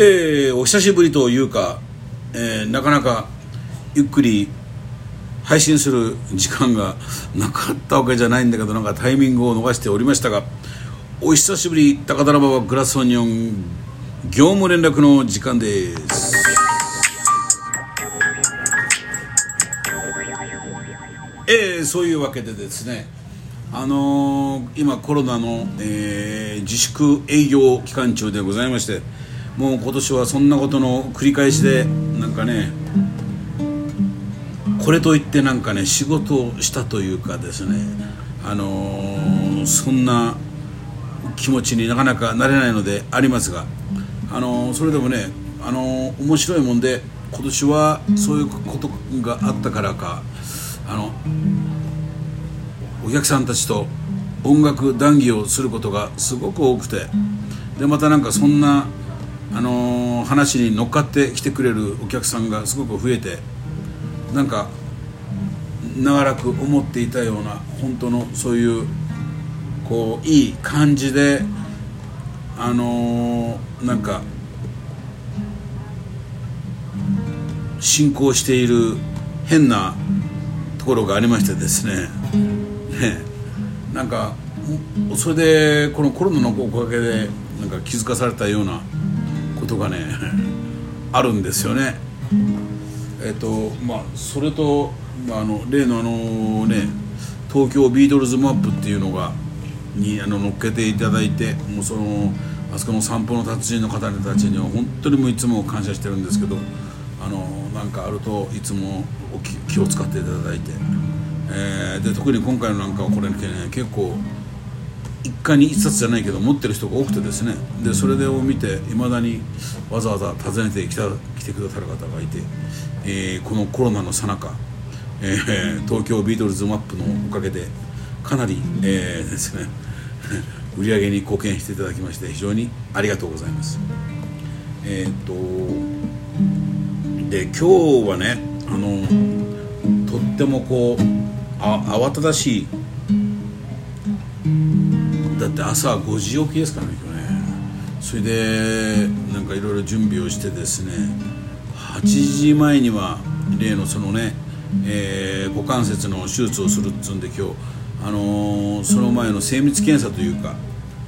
えー、お久しぶりというか、えー、なかなかゆっくり配信する時間がなかったわけじゃないんだけどなんかタイミングを逃しておりましたがお久しぶり高田馬場グラスオニオン業務連絡の時間です。えー、そういうわけでですねあのー、今コロナの、えー、自粛営業期間中でございましてもう今年はそんなことの繰り返しでなんかねこれといってなんかね仕事をしたというかですねあのー、そんな気持ちになかなかなれないのでありますが、あのー、それでもね、あのー、面白いもんで今年はそういうことがあったからかあのお客さんたちと音楽談義をすることがすごく多くてでまたなんかそんなあのー、話に乗っかってきてくれるお客さんがすごく増えてなんか長らく思っていたような本当のそういうこういい感じであのー、なんか進行している変なところがありましてですね。ね。なんかそれでこのコロナのおかげでなんか気づかされたようなことがねあるんですよね。えっ、とまあそれと、まあ、あの例のあのね東京ビートルズマップっていうのがにあの乗っけていただいてもうそのあそこの散歩の達人の方たちには本当にもういつも感謝してるんですけどあのなんかあるといつも気を使っていただいて、えー、で特に今回のなんかはこれね結構一家に一冊じゃないけど持ってる人が多くてですねでそれでを見ていまだにわざわざ訪ねてきた来てくださる方がいて、えー、このコロナのさなか、え、東京ビートルズマップのおかげでかなり、えー、ですね 売り上げに貢献していただきまして非常にありがとうございます。えっ、とで今日はねあのとってもこうあ慌ただしいって朝5時起きですからね今日ね。それでなんかいろいろ準備をしてですね8時前には例のそのね、えー、股関節の手術をするっつうんで今日、あのー、その前の精密検査というか、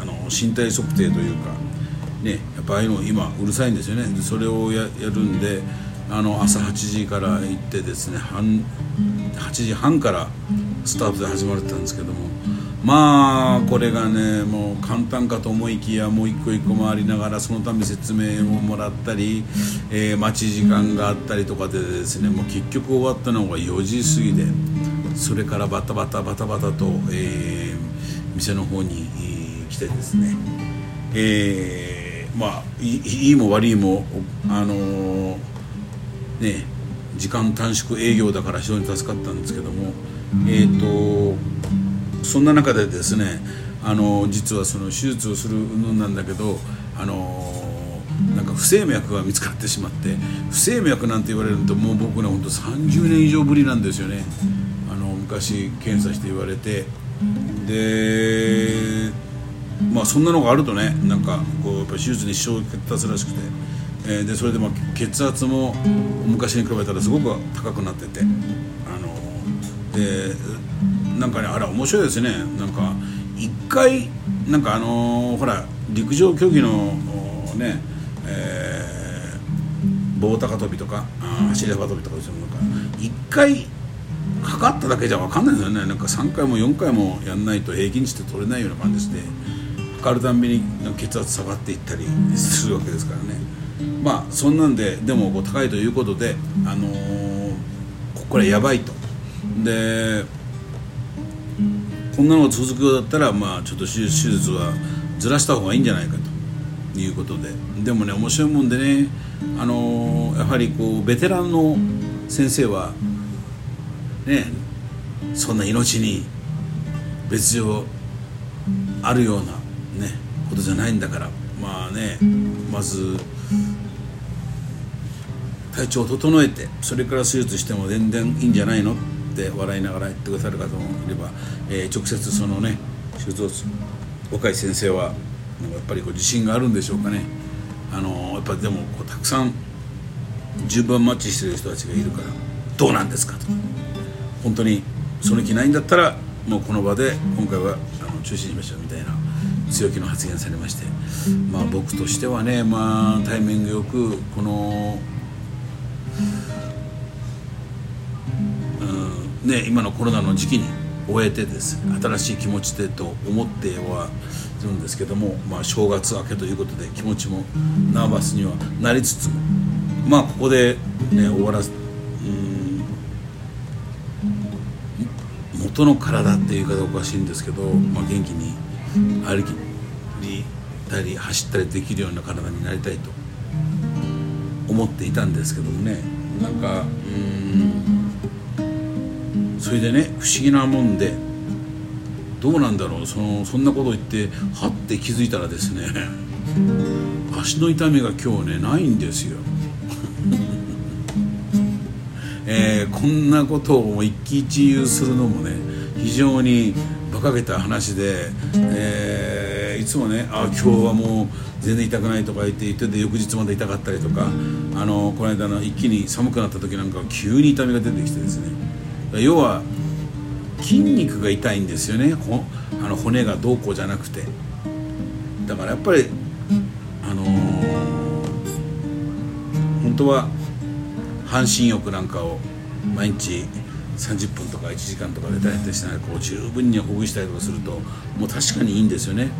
あの身体測定というかねやっぱああいうの今うるさいんですよね。でそれをやるんであの朝8時から行ってですね8時半からスタートで始まってたんですけどもまあこれがねもう簡単かと思いきやもう一個一個回りながらそのため説明をもらったり、えー、待ち時間があったりとかでですねもう結局終わったのが4時過ぎでそれからバタバタバタバタと、えー、店の方に、来てですね、えー、まあいいも悪いもあのー、ね時間短縮営業だから非常に助かったんですけどもえっ、とそんな中でですねあの実はその手術をするのなんだけどあのなんか不整脈が見つかってしまって不整脈なんて言われるともう僕ね本当30年以上ぶりなんですよね。あの昔検査して言われて。でまあそんなのがあるとねなんかこうやっぱ手術に支障をきたすらしくて、えー、でそれでまあ血圧も昔に比べたらすごく高くなってて。あのでなんかねあれ面白いですね。なんか一回なんかあのー、ほら陸上競技のね、えー、棒高跳びとか走り幅跳びとかそういうのか一回測っただけじゃ分かんないんですよね。なんか3回も4回もやんないと平均値って取れないような感じで測るたんびに血圧下がっていったりするわけですからね。まあそんなんででもこう高いということであのー、これやばいと。でこんなのが続くようだったら、まあ、ちょっと手術はずらした方がいいんじゃないかと。いうことで。でもね面白いもんでね、あのー、やはりこうベテランの先生はねそんな命に別状あるようなねことじゃないんだからまあねまず体調を整えてそれから手術しても全然いいんじゃないの？って笑いながら言ってくださる方もいれば、えー、直接そのね手術若い先生はやっぱりこう自信があるんでしょうかね、あのやっぱりでもこうたくさん順番マッチしてる人たちがいるからどうなんですかと。本当にその気ないんだったらもうこの場で今回はあの中止しましょうみたいな強気の発言されまして。まあ僕としてはねまあタイミングよくこの、ね今のコロナの時期に終えてですね新しい気持ちでと思ってはいるんですけども、まあ、正月明けということで気持ちもナーバスにはなりつつもまあここでね終わらす元の体っていう言い方おかしいんですけど、まあ、元気に歩きたり走ったりできるような体になりたいと思っていたんですけどもねなんかうんそれでね不思議なもんでどうなんだろうそのそんなこと言ってはって気づいたらですね足の痛みが今日ねないんですよ。えー、こんなことを一喜一憂するのもね非常に馬鹿げた話で、えー、いつもねあ今日はもう全然痛くないとか言って言ってて翌日まで痛かったりとかあのこの間の一気に寒くなった時なんか急に痛みが出てきてですね。要は筋肉が痛いんですよね。あの骨がどうこうじゃなくて。だからやっぱりあのー、本当は半身浴なんかを毎日30分とか1時間とかでダイエットしながらこう十分にほぐしたりとかするともう確かにいいんですよね。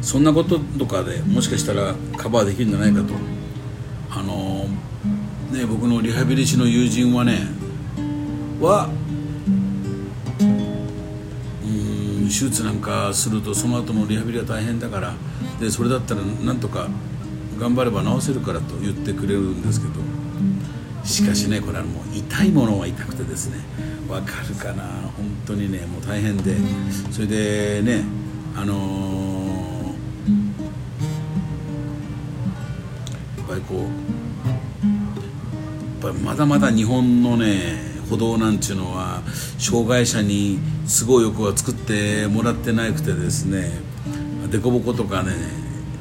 そんなこととかでもしかしたらカバーできるんじゃないかと。あのー、ね僕のリハビリ師の友人はねはうん手術なんかするとその後のリハビリは大変だからでそれだったらなんとか頑張れば治せるからと言ってくれるんですけどしかしねこれはもう痛いものは痛くてですねわかるかな本当にねもう大変でそれでねあのー、やっぱりこうやっぱりまだまだ日本のね歩道なんちゅうのは障害者にすごい欲は作ってもらってなくてですね凸凹とかね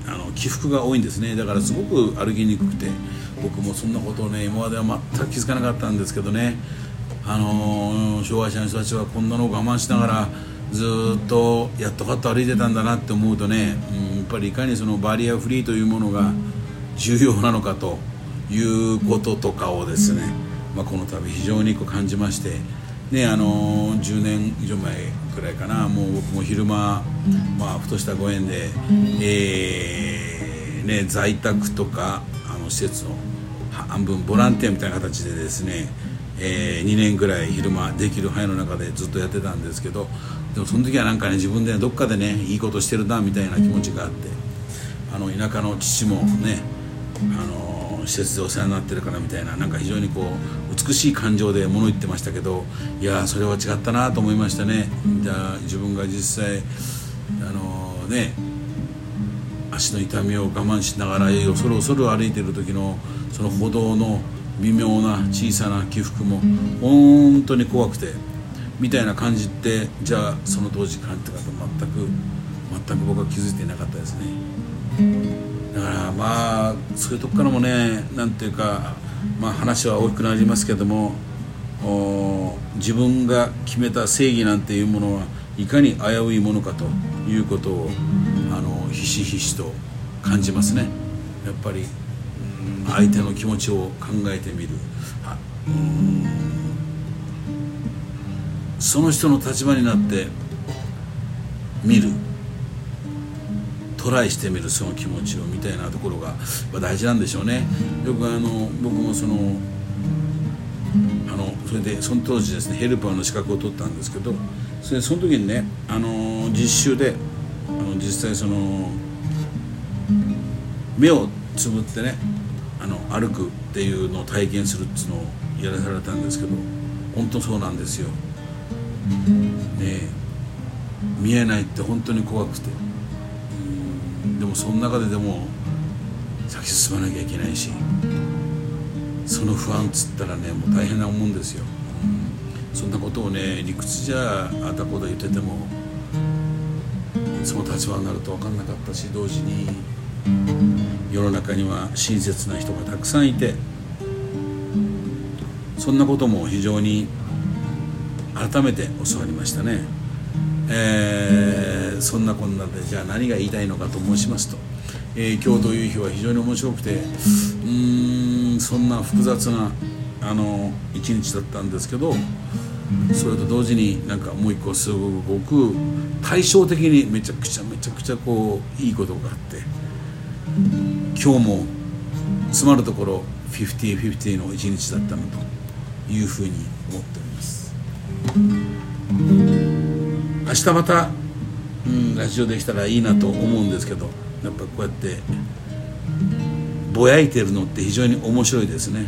あの起伏が多いんですね。だからすごく歩きにくくて僕もそんなことをね今までは全く気づかなかったんですけどね。あの、障害者の人たちはこんなのを我慢しながらずっとやっとかっと歩いてたんだなって思うとね、うん、やっぱりいかにそのバリアフリーというものが重要なのかということとかをですね、まあ、この度非常に感じまして。ねあのー、10年以上前くらいかなもう僕も昼間、まあ、ふとしたご縁で、えーね、在宅とかあの施設の半分ボランティアみたいな形でですね、えー、2年ぐらい昼間できる範囲の中でずっとやってたんですけどでもその時はなんかね自分でどっかでねいいことしてるなみたいな気持ちがあってあの田舎の父もねあの施設でお世話になってるからみたいななんか非常にこう美しい感情で物言ってましたけどいやそれは違ったなと思いましたね。じゃあ自分が実際あのね足の痛みを我慢しながら恐る恐る歩いてる時のその歩道の微妙な小さな起伏も本当に怖くてみたいな感じってじゃあその当時感じた方全く全く僕は気づいていなかったですね。だからまあそういうとこからもねなんていうか、まあ、話は大きくなりますけども自分が決めた正義なんていうものはいかに危ういものかということをあのひしひしと感じますね。やっぱり相手の気持ちを考えてみる。その人の立場になって見る。トライしてみるその気持ちをみたいなところが大事なんでしょうねよくあの僕もそのあのそれでその当時ですねヘルパーの資格を取ったんですけどそれその時にねあの実習であの実際その目をつぶってねあの歩くっていうのを体験するっていうのをやらされたんですけど本当そうなんですよ。ね見えないって本当に怖くて。でもその中ででも先進まなきゃいけないしその不安っつったらねもう大変なもんですよ、そんなことをね理屈じゃあたこだ言っててもその立場になると分かんなかったし同時に世の中には親切な人がたくさんいてそんなことも非常に改めて教わりましたね、えー、そんなこんなでじゃあ何が言いたいのかと申しますと、えー、今日という日は非常に面白くてうんそんな複雑なあの一日だったんですけどそれと同時になんかもう一個すごく対照的にめちゃくちゃめちゃくちゃこういいことがあって今日も詰まるところ50-50の一日だったなというふうに思っております。明日また、うん、ラジオできたらいいなと思うんですけどやっぱこうやってぼやいてるのって非常に面白いですね、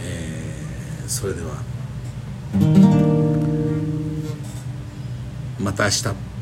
えー、それでは。また明日。